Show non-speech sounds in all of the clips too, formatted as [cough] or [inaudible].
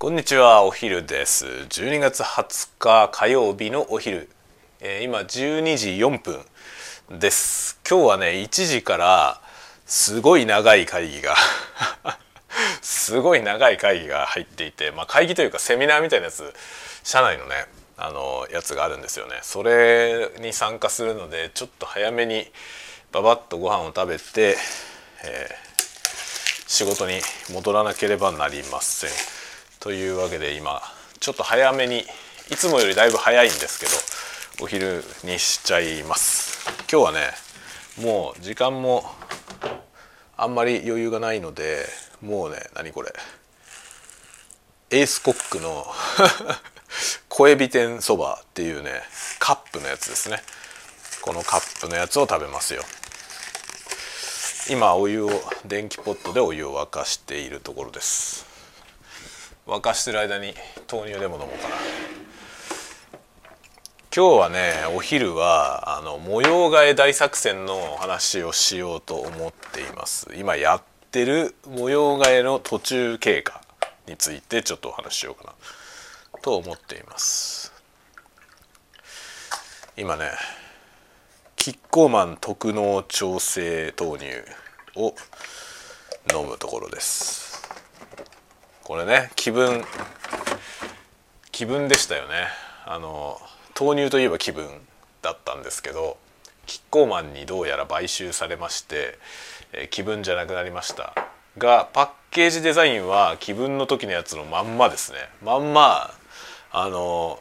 こんにちはお昼です。12月20日火曜日のお昼、えー、今12時4分です。今日はね1時からすごい長い会議が [laughs] すごい長い会議が入っていて、まあ、会議というかセミナーみたいなやつ社内のねあのやつがあるんですよね。それに参加するのでちょっと早めにババッとご飯を食べて、えー、仕事に戻らなければなりません。というわけで今ちょっと早めにいつもよりだいぶ早いんですけどお昼にしちゃいます。今日はねもう時間もあんまり余裕がないのでもうね何これエースコックの [laughs] 小エビ天そばっていうねカップのやつですね。このカップのやつを食べますよ。今お湯を電気ポットでお湯を沸かしているところです。沸かしてる間に豆乳でも飲もうかな。今日はねお昼はあの模様替え大作戦の話をしようと思っています。今やってる模様替えの途中経過についてちょっとお話ししようかな。と思っています。今ねキッコーマン特納調整豆乳を飲むところです。これね気分気分でしたよね。あの豆乳といえば気分だったんですけどキッコーマンにどうやら買収されまして、えー、気分じゃなくなりました。がパッケージデザインは気分の時のやつのまんまですね。まんまあの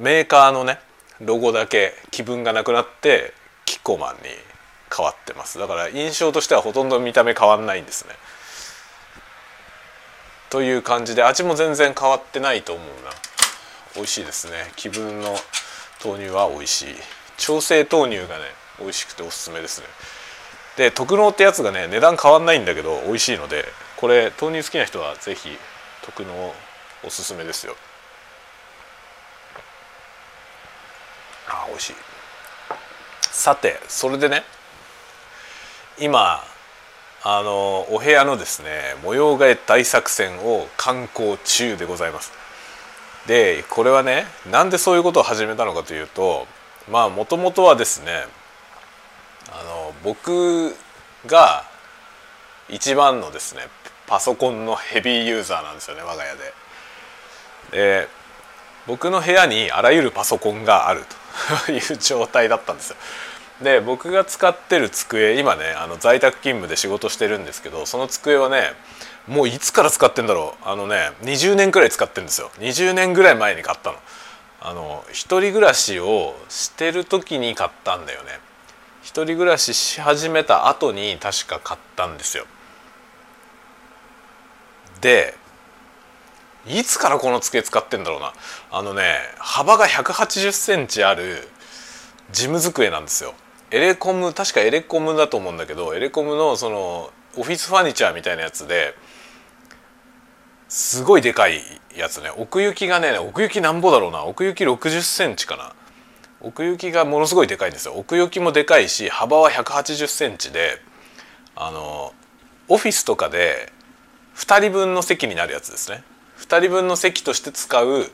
メーカーのねロゴだけ気分がなくなってキッコーマンに変わってます。だから印象としてはほとんど見た目変わんないんですね。という感じで味も全然変わってないと思うな。美味しいですね。気分の豆乳は美味しい。調整豆乳がね美味しくておすすめですね。で特納ってやつがね値段変わんないんだけど美味しいのでこれ豆乳好きな人は是非特納おすすめですよ。あ美味しい。さてそれでね今あのお部屋のですね模様替え大作戦を観光中でございますでこれはねなんでそういうことを始めたのかというとまあもともとはですねあの僕が一番のですねパソコンのヘビーユーザーなんですよね我が家で。で僕の部屋にあらゆるパソコンがあるという状態だったんですよ。で僕が使ってる机今ねあの在宅勤務で仕事してるんですけどその机はねもういつから使ってんだろう。あのね20年くらい使ってるんですよ。20年ぐらい前に買ったの。あの一人暮らしをしてる時に買ったんだよね。一人暮らしし始めた後に確か買ったんですよ。でいつからこの机使ってんだろうな。あのね幅が180センチある事務机なんですよ。エレコム確かエレコムだと思うんだけどエレコムのそのオフィスファニチャーみたいなやつですごいでかいやつね。奥行きがね奥行きなんぼだろうな。奥行き60センチかな。奥行きがものすごいでかいんですよ。奥行きもでかいし幅は180センチであのオフィスとかで2人分の席になるやつですね。2人分の席として使う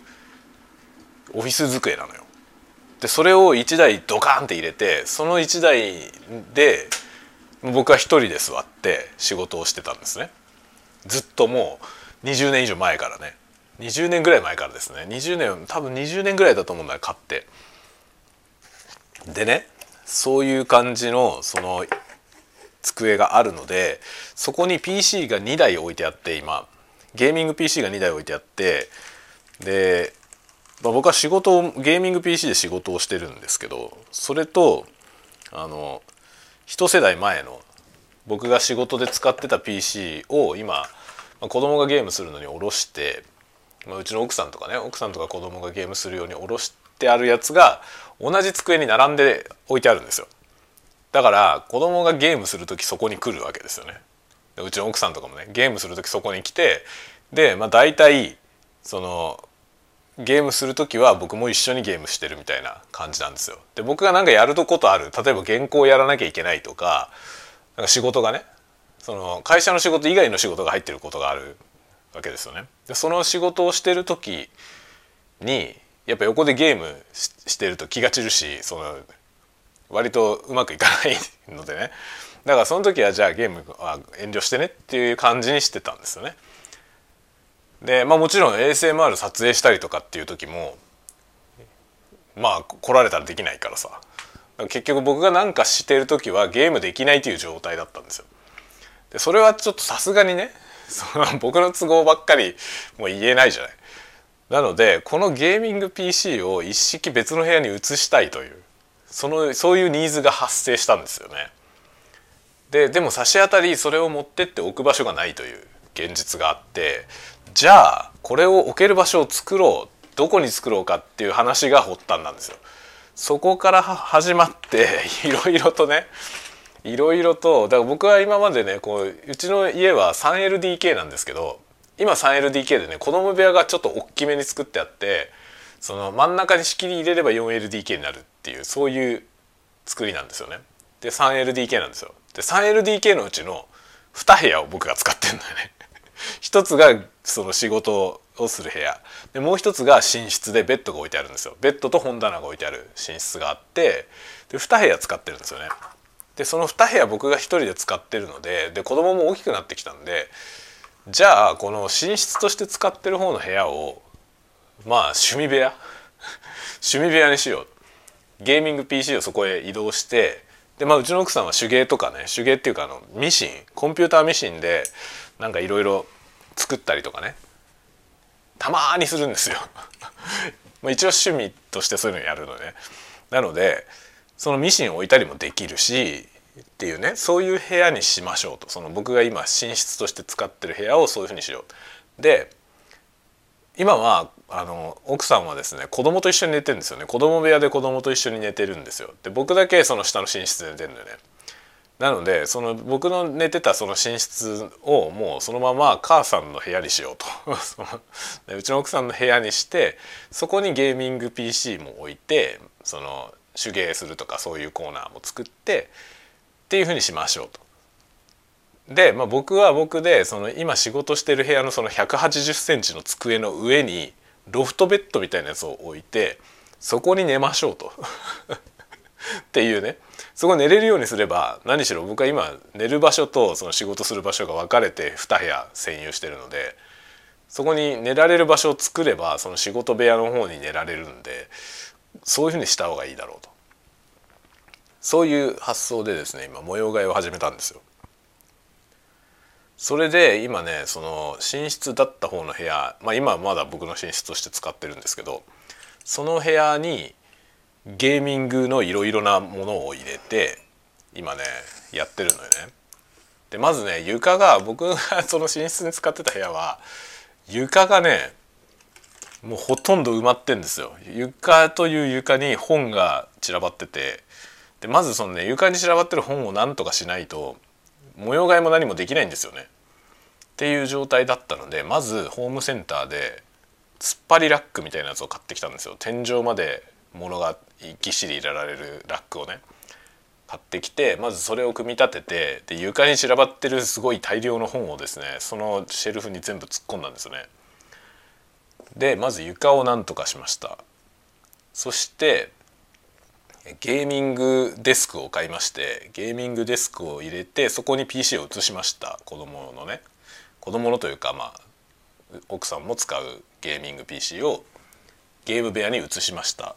オフィス机なのよ。でそれを1台ドカンって入れてその1台で僕は1人で座って仕事をしてたんですね。ずっともう20年以上前からね。20年ぐらい前からですね。20年多分20年ぐらいだと思うんだよ買って。でねそういう感じのその机があるのでそこに PC が2台置いてあって今。ゲーミング PC が2台置いてあってでまあ、僕は仕事をゲーミング PC で仕事をしてるんですけどそれとあの一世代前の僕が仕事で使ってた PC を今、まあ、子供がゲームするのに下ろして、まあ、うちの奥さんとかね奥さんとか子供がゲームするように下ろしてあるやつが同じ机に並んで置いてあるんですよ。だから子供がゲームする時そこに来るわけですよね。うちの奥さんとかもねゲームする時そこに来てでまあ大体そのゲームする時は僕も一緒にゲームしてるみたいな感じなんですよ。で僕が何かやることある例えば原稿をやらなきゃいけないとかなんか仕事がねその会社の仕事以外の仕事が入ってることがあるわけですよね。でその仕事をしてる時にやっぱ横でゲームしてると気が散るしその割とうまくいかないのでねだからその時はじゃあゲームは遠慮してねっていう感じにしてたんですよね。でまあもちろん ASMR 撮影したりとかっていう時もまあ来られたらできないからさ結局僕が何かしてる時はゲームできないという状態だったんですよ。でそれはちょっとさすがにねその僕の都合ばっかりもう言えないじゃない。なのでこのゲーミング PC を一式別の部屋に移したいというそのそういうニーズが発生したんですよね。ででも差し当たりそれを持ってって置く場所がないという現実があってじゃあこれを置ける場所を作ろうどこに作ろうかっていう話が発端なんですよ。そこから始まって [laughs] いろいろとねいろいろとだから僕は今までねこううちの家は 3LDK なんですけど今 3LDK でね子供部屋がちょっと大きめに作ってあってその真ん中に仕切り入れれば 4LDK になるっていうそういう作りなんですよね。で 3LDK なんですよ。で 3LDK のうちの2部屋を僕が使ってるんだよね。一つがその仕事をする部屋。でもう一つが寝室でベッドが置いてあるんですよ。ベッドと本棚が置いてある寝室があってで2部屋使ってるんですよね。でその2部屋僕が1人で使ってるのでで子供も大きくなってきたんでじゃあこの寝室として使ってる方の部屋をまあ趣味部屋？[laughs] 趣味部屋にしよう。ゲーミング PC をそこへ移動してでまあうちの奥さんは手芸とかね手芸っていうかあのミシンコンピューターミシンでなんかいろいろ作ったりとかね。たまにするんですよ。[laughs] ま一応趣味としてそういうのやるのね。なのでそのミシンを置いたりもできるしっていうね。そういう部屋にしましょうと。その僕が今寝室として使ってる部屋をそういうふうにしよう。で今はあの奥さんはですね子供と一緒に寝てるんですよね。子供部屋で子供と一緒に寝てるんですよ。で僕だけその下の寝室で寝てるんだよね。なのでその僕の寝てたその寝室をもうそのまま母さんの部屋にしようと。[laughs] うちの奥さんの部屋にしてそこにゲーミング PC も置いてその手芸するとかそういうコーナーも作ってっていうふうにしましょうと。で、まあ、僕は僕でその今仕事してる部屋のその180センチの机の上にロフトベッドみたいなやつを置いてそこに寝ましょうと。[laughs] っていうね。そこ寝れるようにすれば何しろ僕は今寝る場所とその仕事する場所が分かれて2部屋占有してるのでそこに寝られる場所を作ればその仕事部屋の方に寝られるんでそういうふうにした方がいいだろうとそういう発想でですね今模様替えを始めたんですよ。それで今ねその寝室だった方の部屋まあ今はまだ僕の寝室として使ってるんですけどその部屋にゲーミングのいろいろなものを入れて今ねやってるのよね。でまずね床が [laughs] 僕がその寝室に使ってた部屋は床がねもうほとんど埋まってんですよ。床という床に本が散らばっててでまずそのね床に散らばってる本をなんとかしないと模様替えも何もできないんですよね。っていう状態だったのでまずホームセンターで突っ張りラックみたいなやつを買ってきたんですよ。天井まで物がぎっしり入れられるラックをね買ってきてまずそれを組み立ててで床に散らばってるすごい大量の本をですねそのシェルフに全部突っ込んだんですよね。でまず床をなんとかしました。そしてゲーミングデスクを買いましてゲーミングデスクを入れてそこに PC を移しました。子供のね。子供のというかまあ奥さんも使うゲーミング PC をゲーム部屋に移しました。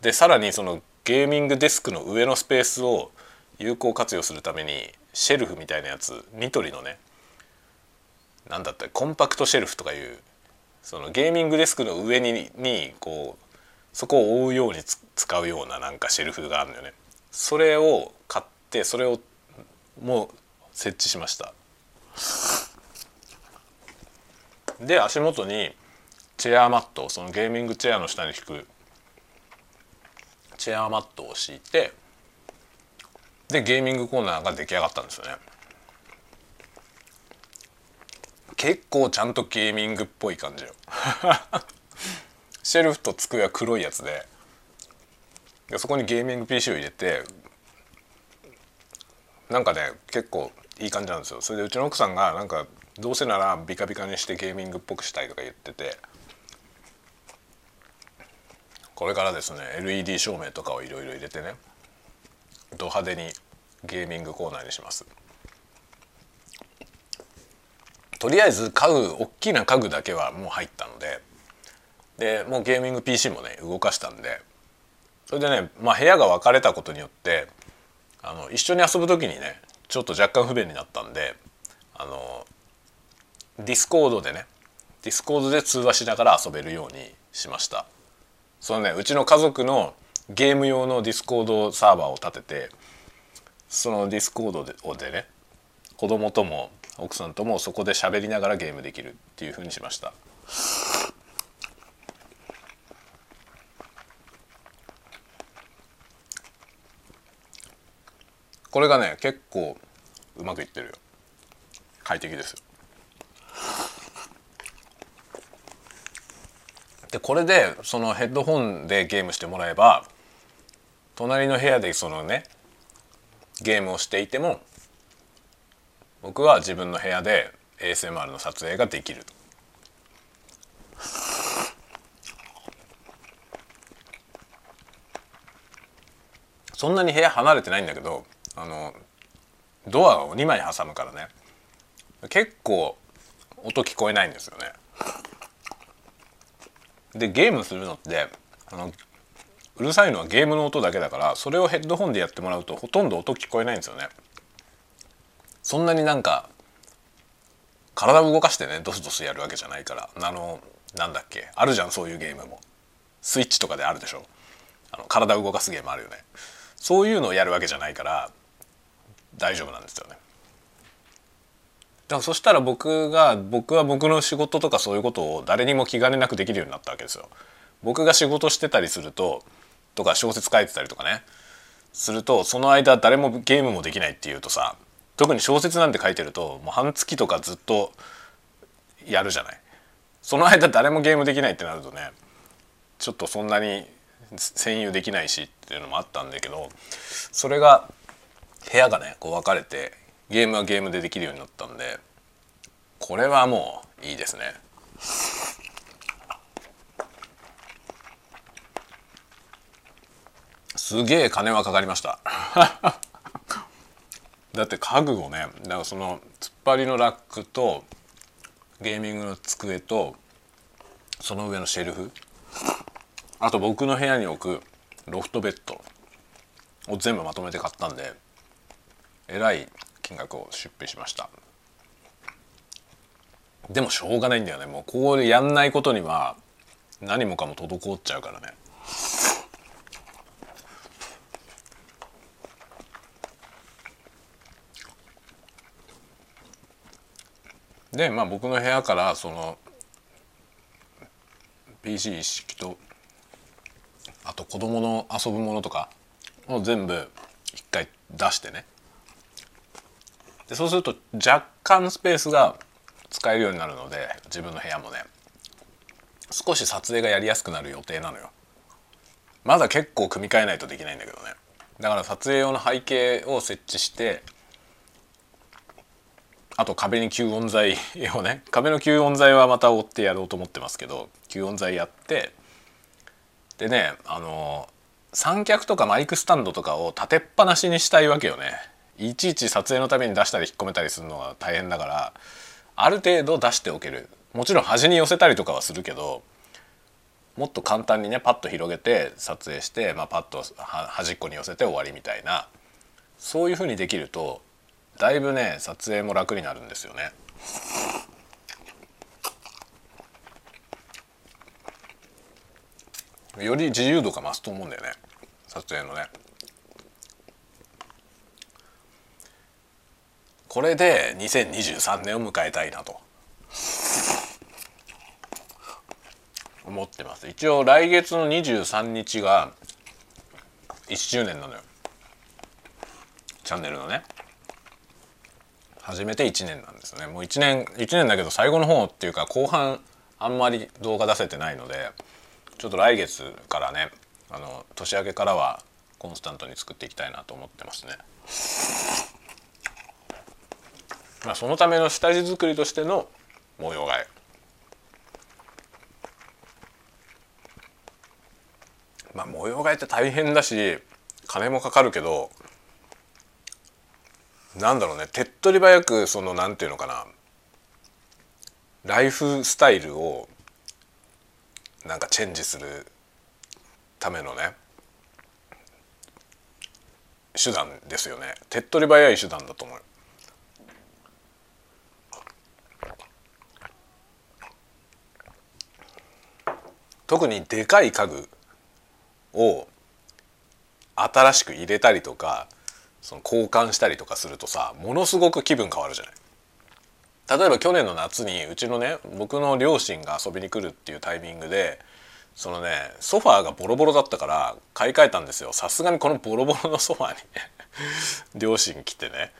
でさらにそのゲーミングデスクの上のスペースを有効活用するためにシェルフみたいなやつニトリのね何だったコンパクトシェルフとかいうそのゲーミングデスクの上ににこうそこを覆うように使うようななんかシェルフがあるんだよね。それを買ってそれをもう設置しました。で足元にチェアマットそのゲーミングチェアの下に引くチェアマットを敷いてでゲーミングコーナーが出来上がったんですよね。結構ちゃんとゲーミングっぽい感じよ。シェルフと机は黒いやつででそこにゲーミング PC を入れてなんかね結構いい感じなんですよ。それでうちの奥さんがなんかどうせならビカビカにしてゲーミングっぽくしたいとか言っててこれからですね LED 照明とかをいろいろ入れてねド派手にゲーミングコーナーにします。とりあえず家具大きな家具だけはもう入ったのででもうゲーミング PC もね動かしたんでそれでね、まあ、部屋が分かれたことによってあの一緒に遊ぶ時にねちょっと若干不便になったんであのディスコードでねディスコードで通話しながら遊べるようにしました。そのねうちの家族のゲーム用のディスコードサーバーを立ててそのディスコードででね子供とも奥さんともそこで喋りながらゲームできるっていうふうにしました。これがね結構うまくいってるよ。快適ですよ。でこれでそのヘッドホンでゲームしてもらえば隣の部屋でそのねゲームをしていても僕は自分の部屋で ASMR の撮影ができるそんなに部屋離れてないんだけどあのドアを2枚挟むからね結構音聞こえないんですよね。でゲームするのってあのうるさいのはゲームの音だけだからそれをヘッドホンでやってもらうとほとんど音聞こえないんですよね。そんなになんか体を動かしてねドスドスやるわけじゃないからあのなんだっけあるじゃんそういうゲームも。スイッチとかであるでしょ。あの体を動かすゲームあるよね。そういうのをやるわけじゃないから大丈夫なんですよね。だからそしたら僕が僕は僕の仕事とかそういうことを誰にも気兼ねなくできるようになったわけですよ。僕が仕事してたりするととか小説書いてたりとかねするとその間誰もゲームもできないっていうとさ特に小説なんて書いてるともう半月とかずっとやるじゃない。その間誰もゲームできないってなるとねちょっとそんなに占有できないしっていうのもあったんだけどそれが部屋がねこう分かれてゲームはゲームでできるようになったんでこれはもういいですね。すげえ金はかかりました [laughs] だって家具をねだからその突っ張りのラックとゲーミングの机とその上のシェルフあと僕の部屋に置くロフトベッドを全部まとめて買ったんでえらい金額を出費しました。でもしょうがないんだよね。もうこうやんないことには何もかも滞っちゃうからね。でまあ僕の部屋からその PC 一式とあと子供の遊ぶものとかを全部一回出してね。でそうすると若干スペースが使えるようになるので自分の部屋もね。少し撮影がやりやすくなる予定なのよ。まだ結構組み替えないとできないんだけどね。だから撮影用の背景を設置してあと壁に吸音材をね [laughs] 壁の吸音材はまた追ってやろうと思ってますけど吸音材やってでねあの三脚とかマイクスタンドとかを立てっぱなしにしたいわけよね。いちいち撮影のために出したり引っ込めたりするのが大変だからある程度出しておけるもちろん端に寄せたりとかはするけどもっと簡単にねパッと広げて撮影して、まあ、パッと端っこに寄せて終わりみたいなそういうふうにできるとだいぶね撮影も楽になるんですよね。より自由度が増すと思うんだよね撮影のね。これで2023年を迎えたいなと。思ってます。一応来月の23日が1周年なのよ。チャンネルのね。初めて1年なんですね。もう1年1年だけど最後の方っていうか後半あんまり動画出せてないのでちょっと来月からねあの年明けからはコンスタントに作っていきたいなと思ってますね。まあ、そのための下地作りとしての模様替え。まあ模様替えって大変だし金もかかるけどなんだろうね手っ取り早くそのなんていうのかなライフスタイルをなんかチェンジするためのね手段ですよね。手っ取り早い手段だと思う。特にでかい家具を新しく入れたりとかその交換したりとかするとさものすごく気分変わるじゃない。例えば去年の夏にうちのね僕の両親が遊びに来るっていうタイミングでそのねソファーがボロボロだったから買い替えたんですよさすがにこのボロボロのソファーに [laughs] 両親来てね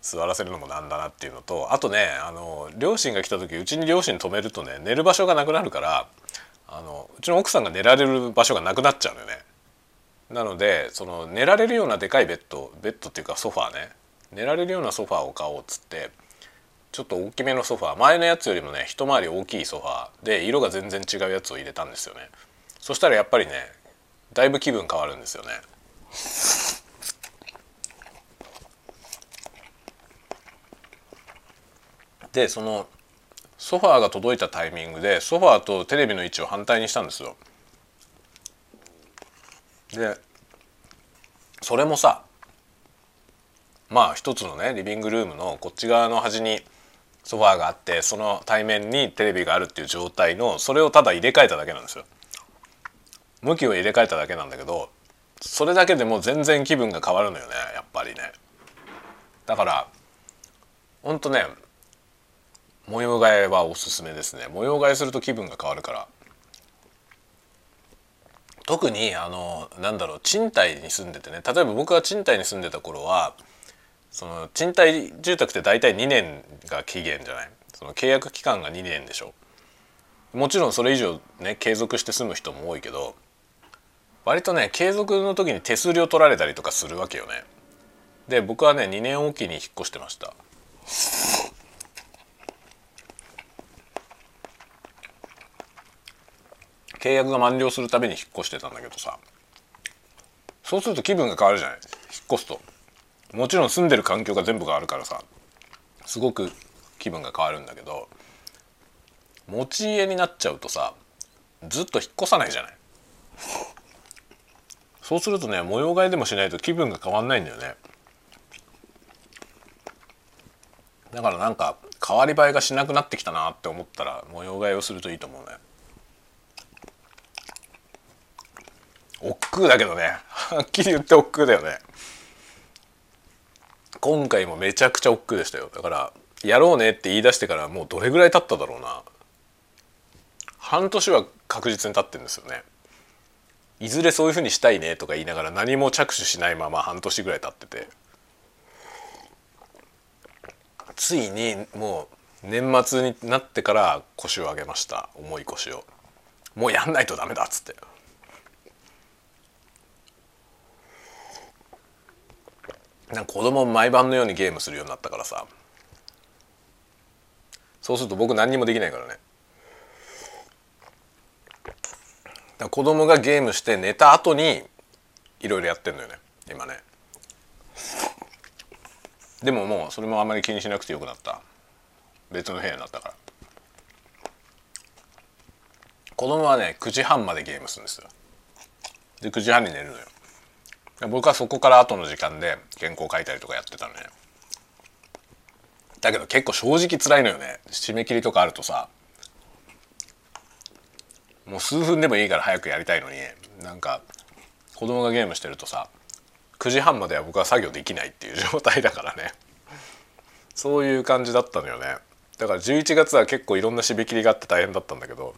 座らせるのもなんだなっていうのとあとねあの両親が来た時うちに両親泊めるとね寝る場所がなくなるからあのうちの奥さんが寝られる場所がなくなっちゃうのよね。なのでその寝られるようなでかいベッドベッドっていうかソファーね。寝られるようなソファーを買おうっつってちょっと大きめのソファー。前のやつよりもね一回り大きいソファーで色が全然違うやつを入れたんですよね。そしたらやっぱりねだいぶ気分変わるんですよね。でそのソファーが届いたタイミングでソファーとテレビの位置を反対にしたんですよでそれもさまあ一つのねリビングルームのこっち側の端にソファーがあってその対面にテレビがあるっていう状態のそれをただ入れ替えただけなんですよ。向きを入れ替えただけなんだけどそれだけでも全然気分が変わるのよねやっぱりね。だからほんとね模様替えはおすすめですね。模様替えすると気分が変わるから。特にあのなんだろう賃貸に住んでてね。例えば僕が賃貸に住んでた頃はその賃貸住宅って大体2年が期限じゃない？その契約期間が2年でしょ。もちろんそれ以上ね継続して住む人も多いけど割とね継続の時に手数料取られたりとかするわけよね。で僕はね2年おきに引っ越してました。契約が満了するたびに引っ越してたんだけどさ。そうすると気分が変わるじゃない。引っ越すと。もちろん住んでる環境が全部変わるからさ。すごく気分が変わるんだけど。持ち家になっちゃうとさずっと引っ越さないじゃない。そうするとね模様替えでもしないと気分が変わんないんだよね。だからなんか変わり映えがしなくなってきたなって思ったら模様替えをするといいと思うね。億劫だけどね。はっきり言って億劫だよね。今回もめちゃくちゃ億劫でしたよ。だからやろうねって言い出してからもうどれぐらい経っただろうな。半年は確実に経ってるんですよね。いずれそういうふうにしたいねとか言いながら何も着手しないまま半年ぐらい経ってて。ついにもう年末になってから腰を上げました。重い腰を。もうやんないとダメだっつって。なんか子供毎晩のようにゲームするようになったからさ。そうすると僕何にもできないからね。だ子供がゲームして寝た後にいろいろやってんのよね。今ね。でももうそれもあまり気にしなくてよくなった。別の部屋になったから。子供はね9時半までゲームするんですよ。で9時半に寝るのよ。僕はそこから後の時間で原稿書いたりとかやってたのね。だけど結構正直辛いのよね。締め切りとかあるとさもう数分でもいいから早くやりたいのになんか子供がゲームしてるとさ9時半までは僕は作業できないっていう状態だからね。そういう感じだったのよね。だから11月は結構いろんな締め切りがあって大変だったんだけど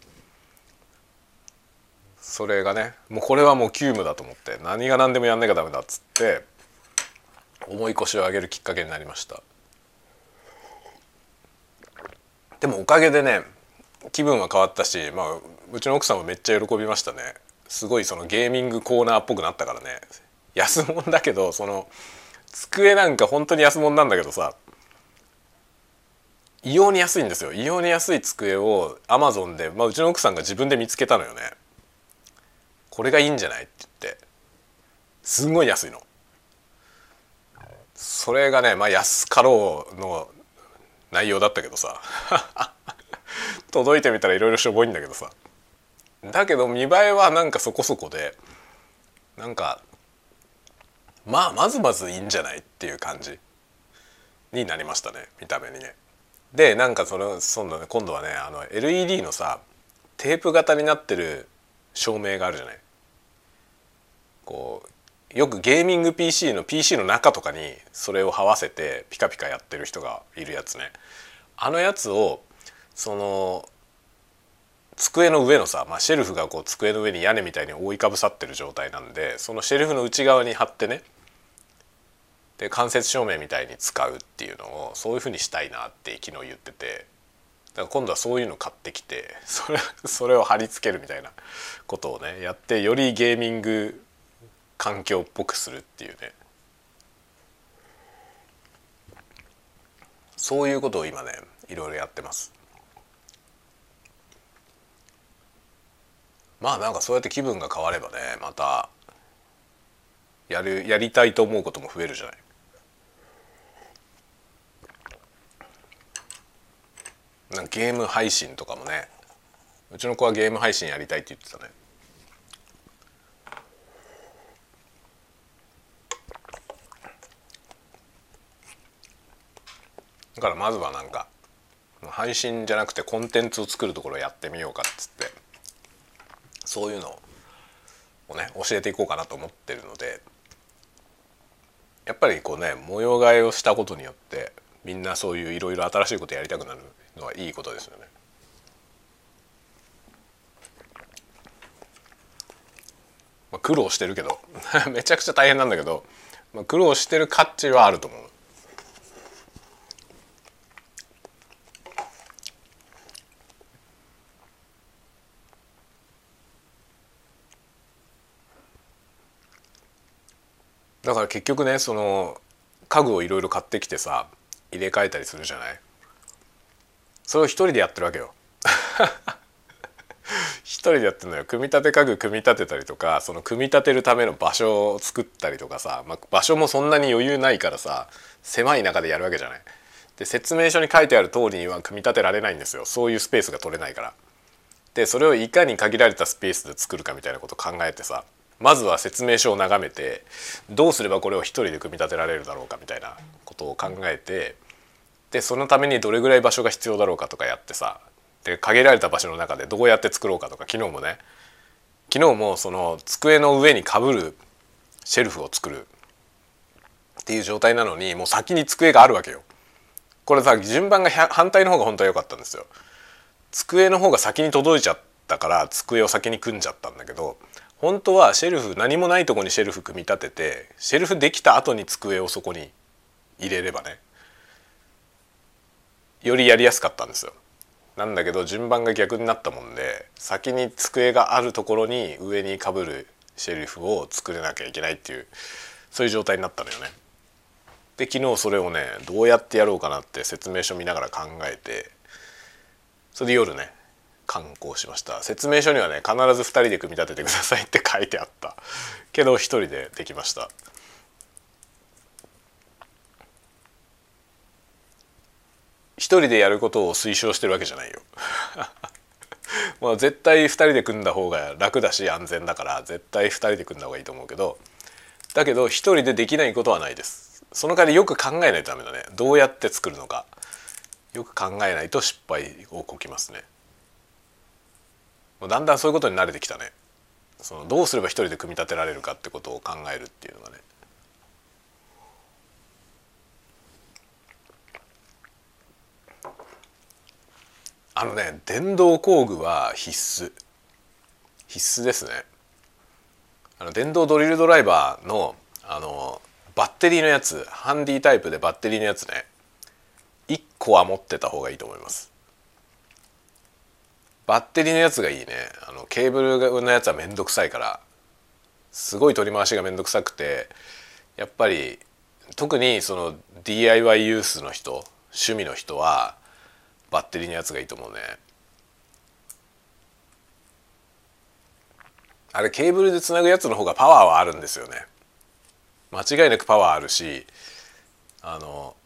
それがねもうこれはもう急務だと思って何が何でもやんなきゃダメだっつって重い腰を上げるきっかけになりました。でもおかげでね気分は変わったし、まあ、うちの奥さんもめっちゃ喜びましたね。すごいそのゲーミングコーナーっぽくなったからね。安物だけどその机なんか本当に安物なんだけどさ異様に安いんですよ。異様に安い机をアマゾンで、まあ、うちの奥さんが自分で見つけたのよね。これがいいんじゃないって言ってすんごい安いのそれがねまあ安かろうの内容だったけどさ [laughs] 届いてみたらいろいろしょぼいんだけどさだけど見栄えはなんかそこそこでなんかまあまずまずいいんじゃないっていう感じになりましたね見た目にね。でなんかそのその、ね、今度はねあの LED のさテープ型になってる照明があるじゃない。こうよくゲーミング PC の PC の中とかにそれを這わせてピカピカやってる人がいるやつね。あのやつをその机の上のさ、まあ、シェルフがこう机の上に屋根みたいに覆いかぶさってる状態なんでそのシェルフの内側に貼ってねで間接照明みたいに使うっていうのをそういうふうにしたいなって昨日言ってて。だから今度はそういうの買ってきてそれそれを貼り付けるみたいなことをねやってよりゲーミング環境っぽくするっていうねそういうことを今ねいろいろやってます。まあなんかそうやって気分が変わればねまたやるやりたいと思うことも増えるじゃない。なんかゲーム配信とかもねうちの子はゲーム配信やりたいって言ってたね。だからまずはなんか配信じゃなくてコンテンツを作るところをやってみようかっつってそういうのをね教えていこうかなと思ってるのでやっぱりこうね模様替えをしたことによってみんなそういういろいろ新しいことやりたくなるのはいいことですよね。まあ、苦労してるけど [laughs] めちゃくちゃ大変なんだけど、まあ、苦労してる価値はあると思う。だから結局ねその家具をいろいろ買ってきてさ入れ替えたりするじゃない？それを一人でやってるわけよ。[laughs] 一人でやってるのよ。組み立て家具組み立てたりとかその組み立てるための場所を作ったりとかさ、まあ、場所もそんなに余裕ないからさ狭い中でやるわけじゃない？で説明書に書いてある通りには組み立てられないんですよ。そういうスペースが取れないから。でそれをいかに限られたスペースで作るかみたいなこと考えてさまずは説明書を眺めてどうすればこれを一人で組み立てられるだろうかみたいなことを考えてでそのためにどれぐらい場所が必要だろうかとかやってさで限られた場所の中でどうやって作ろうかとか昨日もね昨日もその机の上にかぶるシェルフを作るっていう状態なのにもう先に机があるわけよ。これさ順番が反対の方が本当は良かったんですよ。机の方が先に届いちゃったから机を先に組んじゃったんだけど本当はシェルフ何もないとこにシェルフ組み立ててシェルフできた後に机をそこに入れればねよりやりやすかったんですよ。なんだけど順番が逆になったもんで先に机があるところに上にかぶるシェルフを作れなきゃいけないっていうそういう状態になったのよね。で昨日それをねどうやってやろうかなって説明書見ながら考えてそれで夜ね観光しました。説明書にはね必ず2人で組み立ててくださいって書いてあった。けど1人でできました。1人でやることを推奨してるわけじゃないよ。[laughs] まあ絶対2人で組んだ方が楽だし安全だから絶対2人で組んだ方がいいと思うけどだけど1人でできないことはないです。その代わりよく考えないとダメだね。どうやって作るのか。よく考えないと失敗をこきますね。だんだんそういうことに慣れてきたね。そのどうすれば一人で組み立てられるかってことを考えるっていうのがね。あのね電動工具は必須。必須ですね。あの電動ドリルドライバーのあのバッテリーのやつハンディタイプでバッテリーのやつね。1個は持ってた方がいいと思います。バッテリーのやつがいいね。あのケーブルのやつは面倒くさいから。すごい取り回しが面倒くさくて。やっぱり特にその DIY ユースの人趣味の人はバッテリーのやつがいいと思うね。あれケーブルでつなぐやつの方がパワーはあるんですよね。間違いなくパワーあるしあの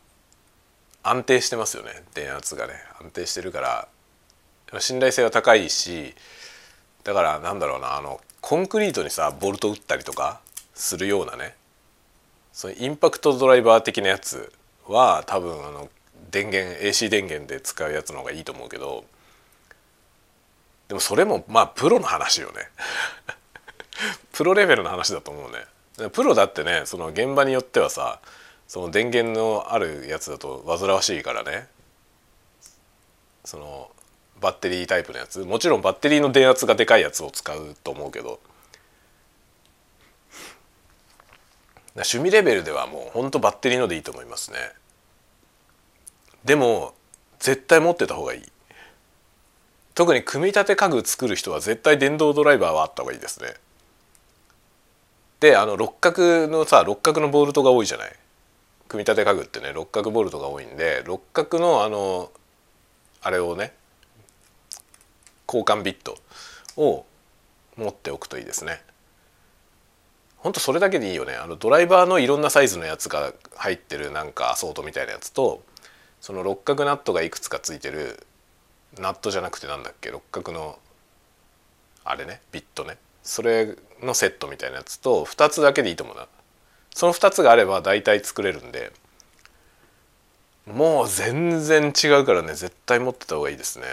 安定してますよね。電圧がね安定してるから。信頼性は高いしだからなんだろうなあのコンクリートにさボルト打ったりとかするようなねそのインパクトドライバー的なやつは多分あの電源 AC 電源で使うやつの方がいいと思うけどでもそれもまあプロの話よね。[laughs] プロレベルの話だと思うね。プロだってねその現場によってはさその電源のあるやつだと煩わしいからね。そのバッテリータイプのやつ。もちろんバッテリーの電圧がでかいやつを使うと思うけど。趣味レベルではもうほんとバッテリーのでいいと思いますね。でも絶対持ってた方がいい。特に組み立て家具作る人は絶対電動ドライバーはあった方がいいですね。であの六角のさ六角のボルトが多いじゃない。組み立て家具ってね六角ボルトが多いんで六角のあのあれをね交換ビットを持っておくといいですね。ほんとそれだけでいいよね。あのドライバーのいろんなサイズのやつが入ってるなんかアソートみたいなやつとその六角ナットがいくつかついてるナットじゃなくてなんだっけ六角のあれねビットね。それのセットみたいなやつと2つだけでいいと思うな。その2つがあれば大体作れるんでもう全然違うからね絶対持ってた方がいいですね。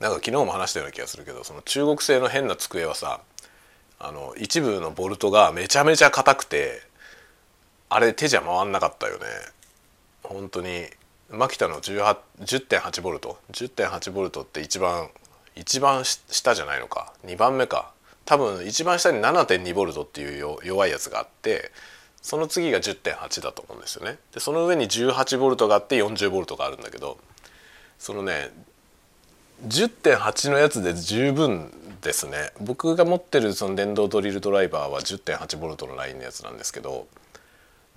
なんか昨日も話したような気がするけどその中国製の変な机はさあの一部のボルトがめちゃめちゃ硬くてあれ手じゃ回んなかったよね。本当にマキタの10.8ボルト？10.8ボルトって一番一番下じゃないのか？2番目か？多分一番下に7.2ボルトっていう弱いやつがあってその次が10.8だと思うんですよね。でその上に18ボルトがあって40ボルトがあるんだけどそのね10.8のやつで十分ですね。僕が持ってるその電動ドリルドライバーは 10.8V のラインのやつなんですけど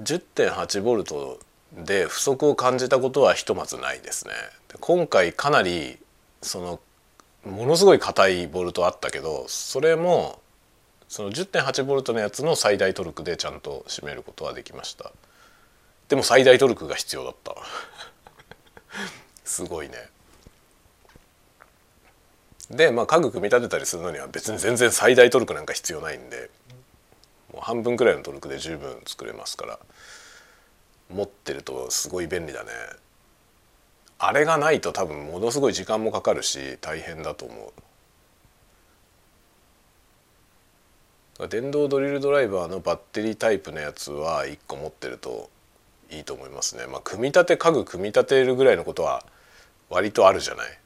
10.8V で不足を感じたことはひとまずないですね。今回かなりそのものすごい硬いボルトあったけどそれもその 10.8V のやつの最大トルクでちゃんと締めることはできました。でも最大トルクが必要だった。[laughs] すごいね。で、まあ、家具組み立てたりするのには別に全然最大トルクなんか必要ないんでもう半分くらいのトルクで十分作れますから持ってるとすごい便利だね。あれがないと多分ものすごい時間もかかるし大変だと思う。電動ドリルドライバーのバッテリータイプのやつは1個持ってるといいと思いますね。まあ組み立て家具組み立てるぐらいのことは割とあるじゃない。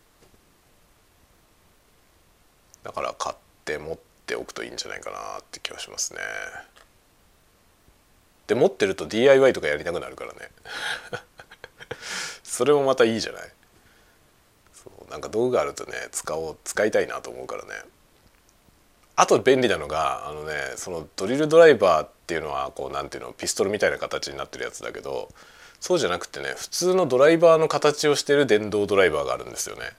だから買って持っておくといいんじゃないかなって気はしますね。で持ってると DIY とかやりたくなるからね。[laughs] それもまたいいじゃない。そうなんか道具があるとね使おう使いたいなと思うからね。あと便利なのがあのねそのドリルドライバーっていうのはこうなんていうのピストルみたいな形になってるやつだけどそうじゃなくてね普通のドライバーの形をしてる電動ドライバーがあるんですよね。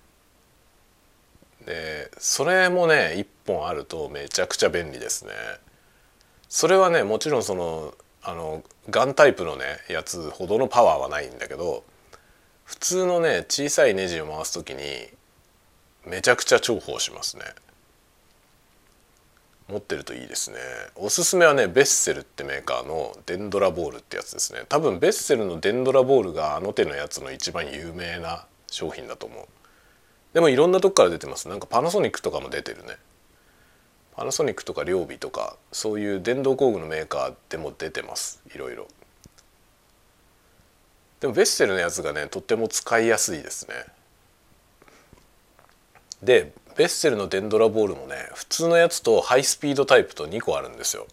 でそれもね1本あるとめちゃくちゃ便利ですね。それはねもちろんそのあのガンタイプのねやつほどのパワーはないんだけど普通のね小さいネジを回す時にめちゃくちゃ重宝しますね。持ってるといいですねおすすめはねベッセルってメーカーのデンドラボールってやつですね多分ベッセルのデンドラボールがあの手のやつの一番有名な商品だと思うでもいろんなとこから出てます。なんかパナソニックとかも出てるね。パナソニックとか両備とかそういう電動工具のメーカーでも出てます。いろいろ。でもベッセルのやつがねとっても使いやすいですね。でベッセルのデンドラボールもね普通のやつとハイスピードタイプと2個あるんですよ。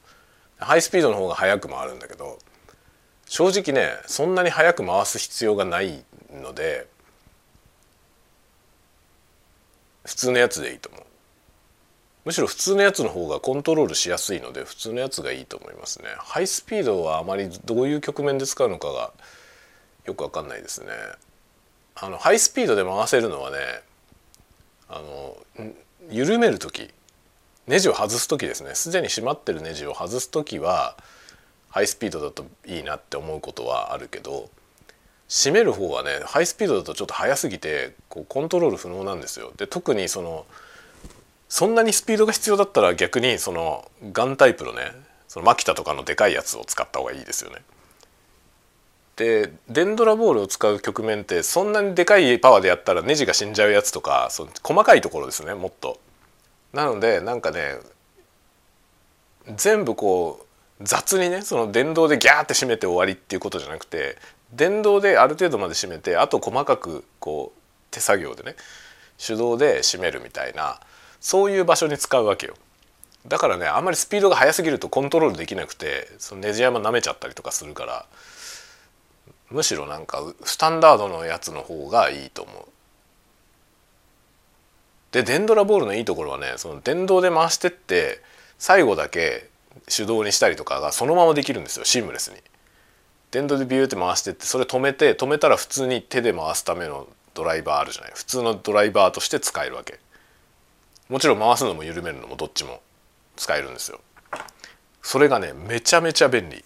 ハイスピードの方が速く回るんだけど正直ねそんなに速く回す必要がないので普通のやつでいいと思う。むしろ普通のやつの方がコントロールしやすいので普通のやつがいいと思いますね。ハイスピードはあまりどういう局面で使うのかがよくわかんないですね。あのハイスピードで回せるのはねあの緩める時ネジを外す時ですね。すでに閉まってるネジを外す時はハイスピードだといいなって思うことはあるけど閉める方はねハイスピードだとちょっと速すぎてこうコントロール不能なんですよ。で特にそのそんなにスピードが必要だったら逆にそのガンタイプのねそのマキタとかのでかいやつを使った方がいいですよね。でデンドラボールを使う局面ってそんなにでかいパワーでやったらネジが死んじゃうやつとかその細かいところですねもっと。なのでなんかね全部こう雑にねその電動でギャーって締めて終わりっていうことじゃなくて電動である程度まで締めてあと細かくこう手作業でね手動で締めるみたいなそういう場所に使うわけよ。だからねあんまりスピードが速すぎるとコントロールできなくてそのネジ山舐めちゃったりとかするからむしろなんかスタンダードのやつの方がいいと思う。でデンドラボールのいいところはねその電動で回してって最後だけ手動にしたりとかがそのままできるんですよシームレスに。電動でビューって回してってそれ止めて止めたら普通に手で回すためのドライバーあるじゃない。普通のドライバーとして使えるわけ。もちろん回すのも緩めるのもどっちも使えるんですよ。それがねめちゃめちゃ便利。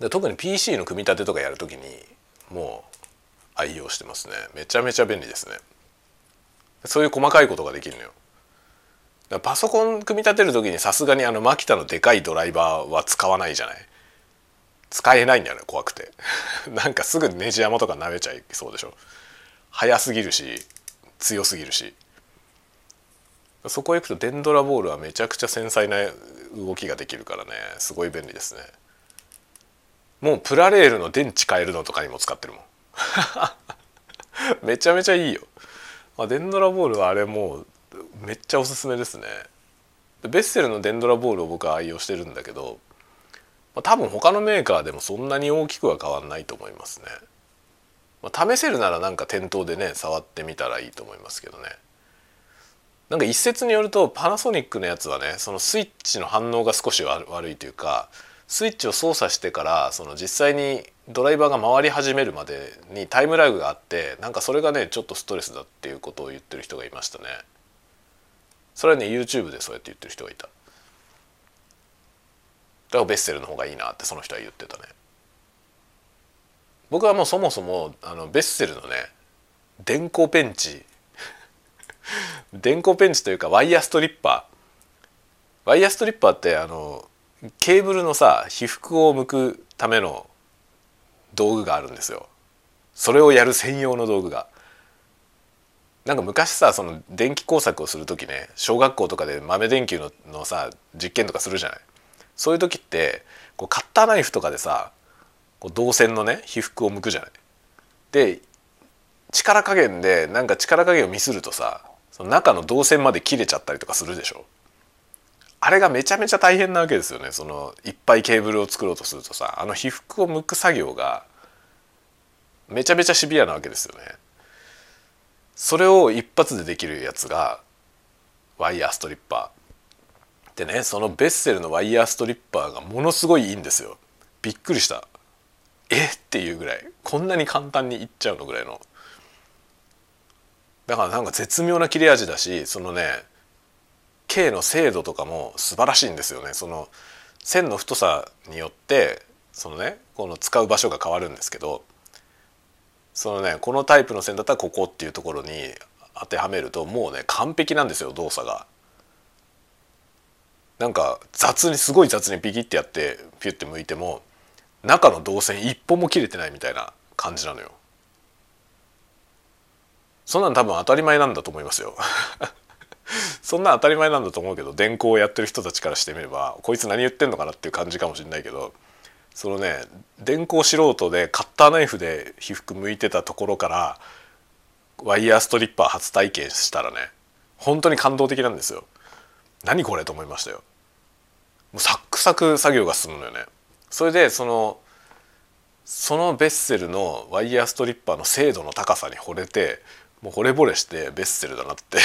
で特に PC の組み立てとかやるときにもう愛用してますね。めちゃめちゃ便利ですね。そういう細かいことができるのよ。パソコン組み立てる時にさすがにあのマキタのでかいドライバーは使わないじゃない？使えないんだよね怖くて。[laughs] なんかすぐネジ山とか舐めちゃいそうでしょ。速すぎるし強すぎるし。そこへ行くとデンドラボールはめちゃくちゃ繊細な動きができるからね。すごい便利ですね。もうプラレールの電池変えるのとかにも使ってるもん。[laughs] めちゃめちゃいいよ、まあ、デンドラボールはあれもうめっちゃおすすめですね。ベッセルのデンドラボールを僕は愛用してるんだけど、まあ、多分他のメーカーでもそんなに大きくは変わんないと思いますね、まあ、試せるならなんか店頭でね触ってみたらいいと思いますけどね。なんか一説によるとパナソニックのやつはねそのスイッチの反応が少し悪いというかスイッチを操作してからその実際にドライバーが回り始めるまでにタイムラグがあってなんかそれがねちょっとストレスだっていうことを言ってる人がいましたね。それはね YouTube でそうやって言ってる人がいた。だからベッセルの方がいいなってその人は言ってたね。僕はもうそもそもあのベッセルのね電光ペンチ電光ペンチというかワイヤーストリッパー。ワイヤーストリッパーってあのケーブルのさ被覆を向くための道具があるんですよ。それをやる専用の道具が。なんか昔さその電気工作をする時ね小学校とかで豆電球ののさ実験とかするじゃない。そういう時ってこうカッターナイフとかでさこう導線のね被覆を向くじゃない。で力加減でなんか力加減をミスるとさその中の導線まで切れちゃったりとかするでしょ。あれがめちゃめちゃ大変なわけですよね。そのいっぱいケーブルを作ろうとするとさあの被覆を剥く作業がめちゃめちゃシビアなわけですよね。それを一発でできるやつがワイヤーストリッパー。でねそのベッセルのワイヤーストリッパーがものすごいいいんですよ。びっくりした。え？っていうぐらい。こんなに簡単にいっちゃうのぐらいの。だからなんか絶妙な切れ味だしそのね K の精度とかも素晴らしいんですよね。その線の太さによってそのねこの使う場所が変わるんですけどそのねこのタイプの線だったらここっていうところに当てはめるともうね完璧なんですよ動作が。なんか雑にすごい雑にピキってやってピュッて向いても中の導線一本も切れてないみたいな感じなのよ。そんなん多分当たり前なんだと思いますよ [laughs] そんな当たり前なんだと思うけど電工をやってる人たちからしてみればこいつ何言ってんのかなっていう感じかもしれないけどそのね電工素人でカッターナイフで被覆向いてたところからワイヤーストリッパー初体験したらね本当に感動的なんですよ。何これと思いましたよ。もうサックサク作業が進むのよね。それでそのそのベッセルのワイヤーストリッパーの精度の高さに惚れてもう惚れ惚れしてベッセルだなって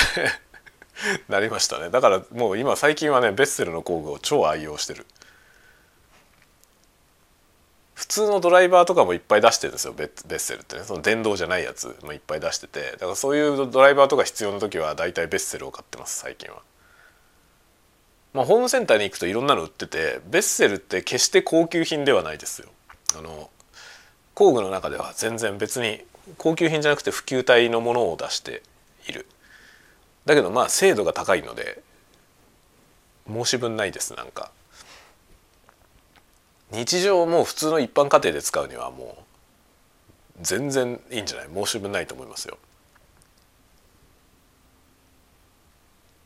[laughs] なりましたねだからもう今最近はねベッセルの工具を超愛用してる普通のドライバーとかもいっぱい出してるんですよベッセルってねその電動じゃないやつもいっぱい出しててだからそういうドライバーとか必要な時は大体ベッセルを買ってます最近は。まあ、ホームセンターに行くといろんなの売っててベッセルって決して高級品ではないですよ。あの工具の中では全然別に高級品じゃなくて普及体のものを出しているだけどまあ精度が高いので申し分ないですなんか日常も普通の一般家庭で使うにはもう全然いいんじゃない？申し分ないと思いますよ。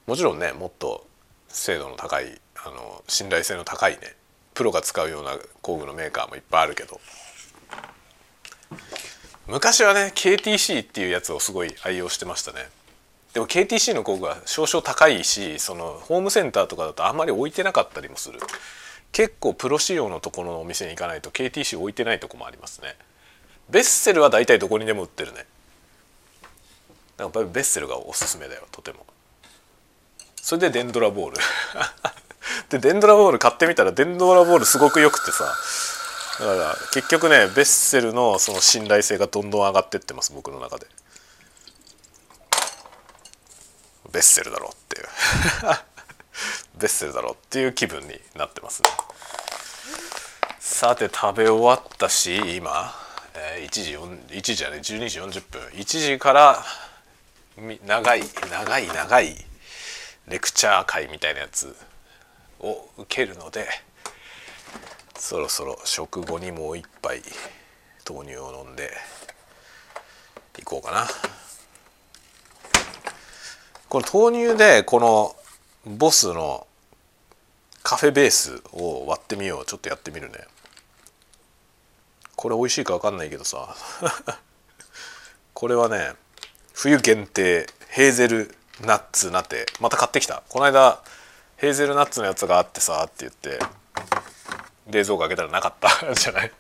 もちろんねもっと精度の高いあの信頼性の高いねプロが使うような工具のメーカーもいっぱいあるけど。昔はね KTC っていうやつをすごい愛用してましたね。でも KTC の工具は少々高いしそのホームセンターとかだとあんまり置いてなかったりもする。結構プロ仕様のところのお店に行かないと KTC 置いてないとこもありますね。ベッセルは大体どこにでも売ってるね。だからベッセルがおすすめだよとても。それでデンドラボール。[laughs] でデンドラボール買ってみたらデンドラボールすごくよくてさ。だから結局ねベッセルのその信頼性がどんどん上がってってます僕の中で。ベッセルだろっていう。[laughs] ベッセルだろっていう気分になってますねさて食べ終わったし今、えー、1時4 1時じゃね12時40分。1時から長い長い長いレクチャー会みたいなやつを受けるのでそろそろ食後にもう一杯豆乳を飲んでいこうかな。この豆乳でこのボスのカフェベースを割ってみよう。ちょっとやってみるね。これ美味しいか分かんないけどさ。[laughs] これはね冬限定ヘーゼルナッツナテ。また買ってきた。この間ヘーゼルナッツのやつがあってさって言って冷蔵庫開けたらなかった。[laughs] じゃない。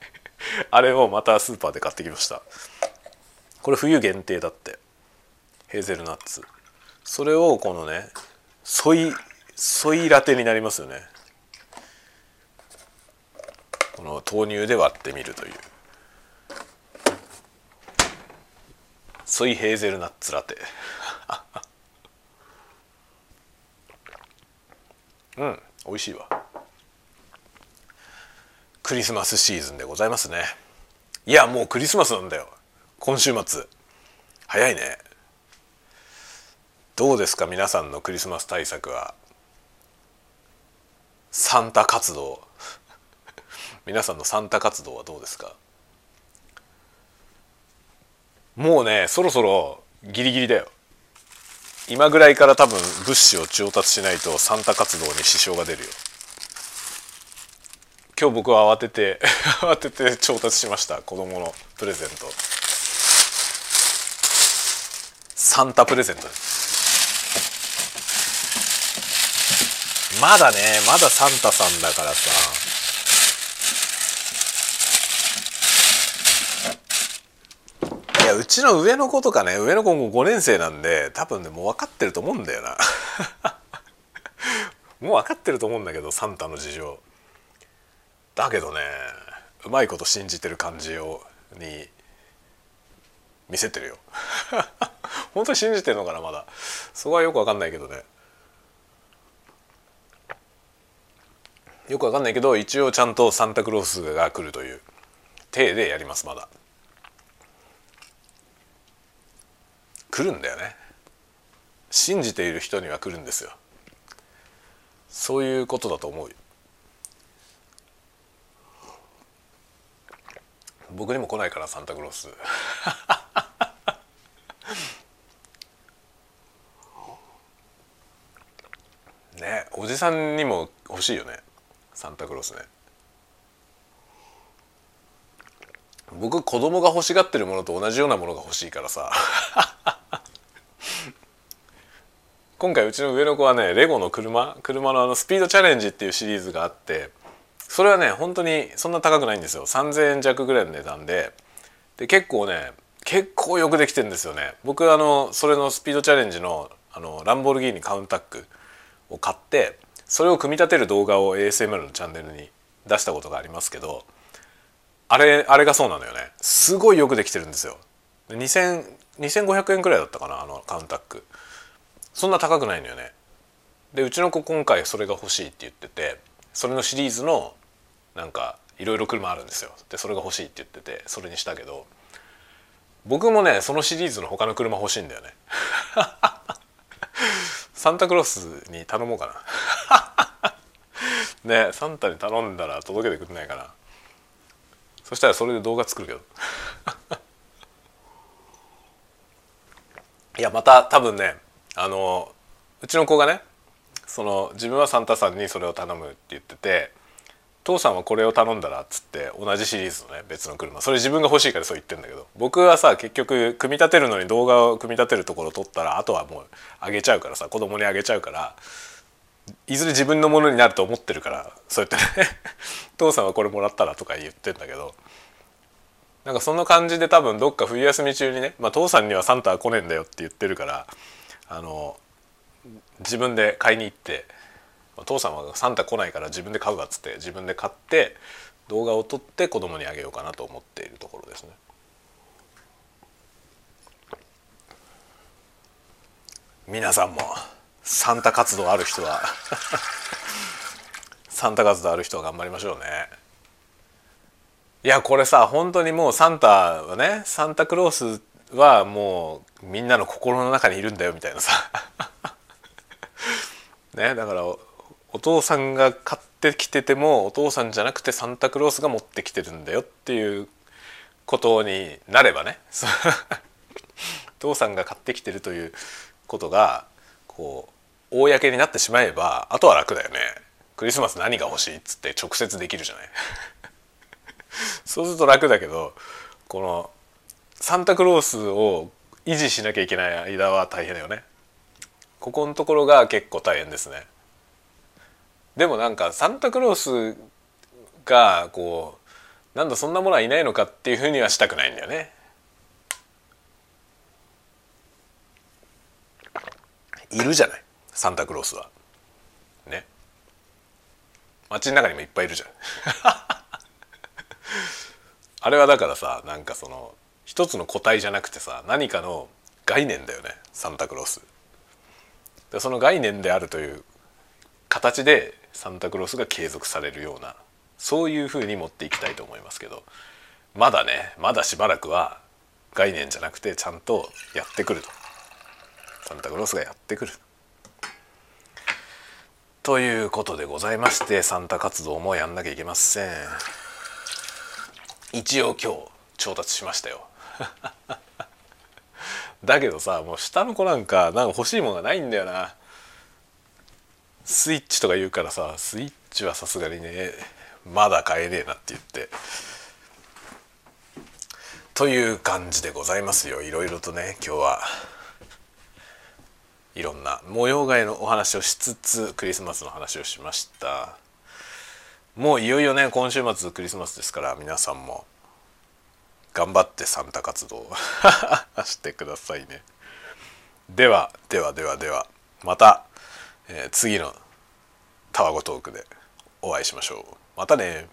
あれをまたスーパーで買ってきました。これ冬限定だって。ヘーゼルナッツ。それをこのねソイソイラテになりますよね。この豆乳で割ってみるという。ソイヘーゼルナッツラテ。[laughs] うん美味しいわ。クリスマスシーズンでございますね。いやもうクリスマスなんだよ。今週末。早いね。どうですか皆さんのクリスマス対策は。サンタ活動。皆さんのサンタ活動はどうですか？もうねそろそろギリギリだよ。今ぐらいから多分物資を調達しないとサンタ活動に支障が出るよ。今日僕は慌てて [laughs] 慌てて調達しました。子供のプレゼント。サンタプレゼントまだねまだサンタさんだからさ。やうちの上の子とかね上の子も5年生なんで多分ねもう分かってると思うんだよな。[laughs] もう分かってると思うんだけどサンタの事情。だけどねうまいこと信じてる感じをに見せてるよ。[laughs] 本当に信じてるのかなまだ。そこはよく分かんないけどね。よくわかんないけど一応ちゃんとサンタクロースが来るという体でやりますまだ。来るんだよね。信じている人には来るんですよ。そういうことだと思う僕にも来ないからサンタクロース。[laughs] ねおじさんにも欲しいよね。サンタクロースね。僕子供が欲しがってるものと同じようなものが欲しいからさ。今回うちの上の子はねレゴの車車のあのスピードチャレンジっていうシリーズがあってそれはね本当にそんな高くないんですよ。3,000円弱ぐらいの値段で。で結構ね結構よくできてるんですよね。僕あのそれのスピードチャレンジのあのランボルギーニカウンタックを買ってそれを組み立てる動画を ASMR のチャンネルに出したことがありますけどあれあれがそうなのよね。すごいよくできてるんですよ。2000 2500円くらいだったかなあのカウンタック。そんな高くないのよね。でうちの子今回それが欲しいって言っててそれのシリーズのなんかいろいろ車あるんですよ。でそれが欲しいって言っててそれにしたけど僕もねそのシリーズの他の車欲しいんだよね。[laughs] サンタクロースに頼もうかな。[laughs] ねサンタに頼んだら届けてくれないかな。そしたらそれで動画作るけど。[laughs] いやまた多分ねあのうちの子がねその自分はサンタさんにそれを頼むって言ってて父さんはこれを頼んだらっつって同じシリーズのね別の車。それ自分が欲しいからそう言ってんだけど。僕はさ結局組み立てるのに動画を組み立てるところ撮ったらあとはもうあげちゃうからさ子供にあげちゃうからいずれ自分のものになると思ってるからそうやってね [laughs] 父さんはこれもらったらとか言ってんだけどなんかそんな感じで多分どっか冬休み中にね、まあ、父さんにはサンタは来ねえんだよって言ってるからあの自分で買いに行って父さんはサンタ来ないから自分で買うわっつって自分で買って動画を撮って子供にあげようかなと思っているところですね。皆さんもサンタ活動ある人は。[laughs] サンタ活動ある人は頑張りましょうね。いやこれさ本当にもうサンタはねサンタクロースはもうみんなの心の中にいるんだよみたいなさ。[laughs] ねだからお父さんが買ってきててもお父さんじゃなくてサンタクロースが持ってきてるんだよっていうことになればね。[laughs] お父さんが買ってきてるということがこう公になってしまえばあとは楽だよね。クリスマス何が欲しい？っつって直接できるじゃない？[laughs] そうすると楽だけどこのサンタクロースを維持しなきゃいけない間は大変だよね。ここのところが結構大変ですね。でもなんかサンタクロースがこうなんだそんなものはいないのかっていうふうにはしたくないんだよね。いるじゃない。サンタクロースは。ね。街の中にもいっぱいいるじゃん。[laughs] あれはだからさなんかその一つの個体じゃなくてさ何かの概念だよね。サンタクロース。でその概念であるという形でサンタクロースが継続されるようなそういうふうに持っていきたいと思いますけどまだねまだしばらくは概念じゃなくてちゃんとやってくると。サンタクロースがやってくる。ということでございましてサンタ活動もやんなきゃいけません。一応今日調達しましたよ。[laughs] だけどさもう下の子なんかなんか欲しいものがないんだよな。スイッチとか言うからさスイッチはさすがにねまだ買えねえなって言って。という感じでございますよ。いろいろとね今日は。いろんな模様替えのお話をしつつクリスマスの話をしました。もういよいよね今週末クリスマスですから皆さんも頑張ってサンタ活動を [laughs] してくださいね。ではではではではまた、えー、次のタワゴトークでお会いしましょう。またね。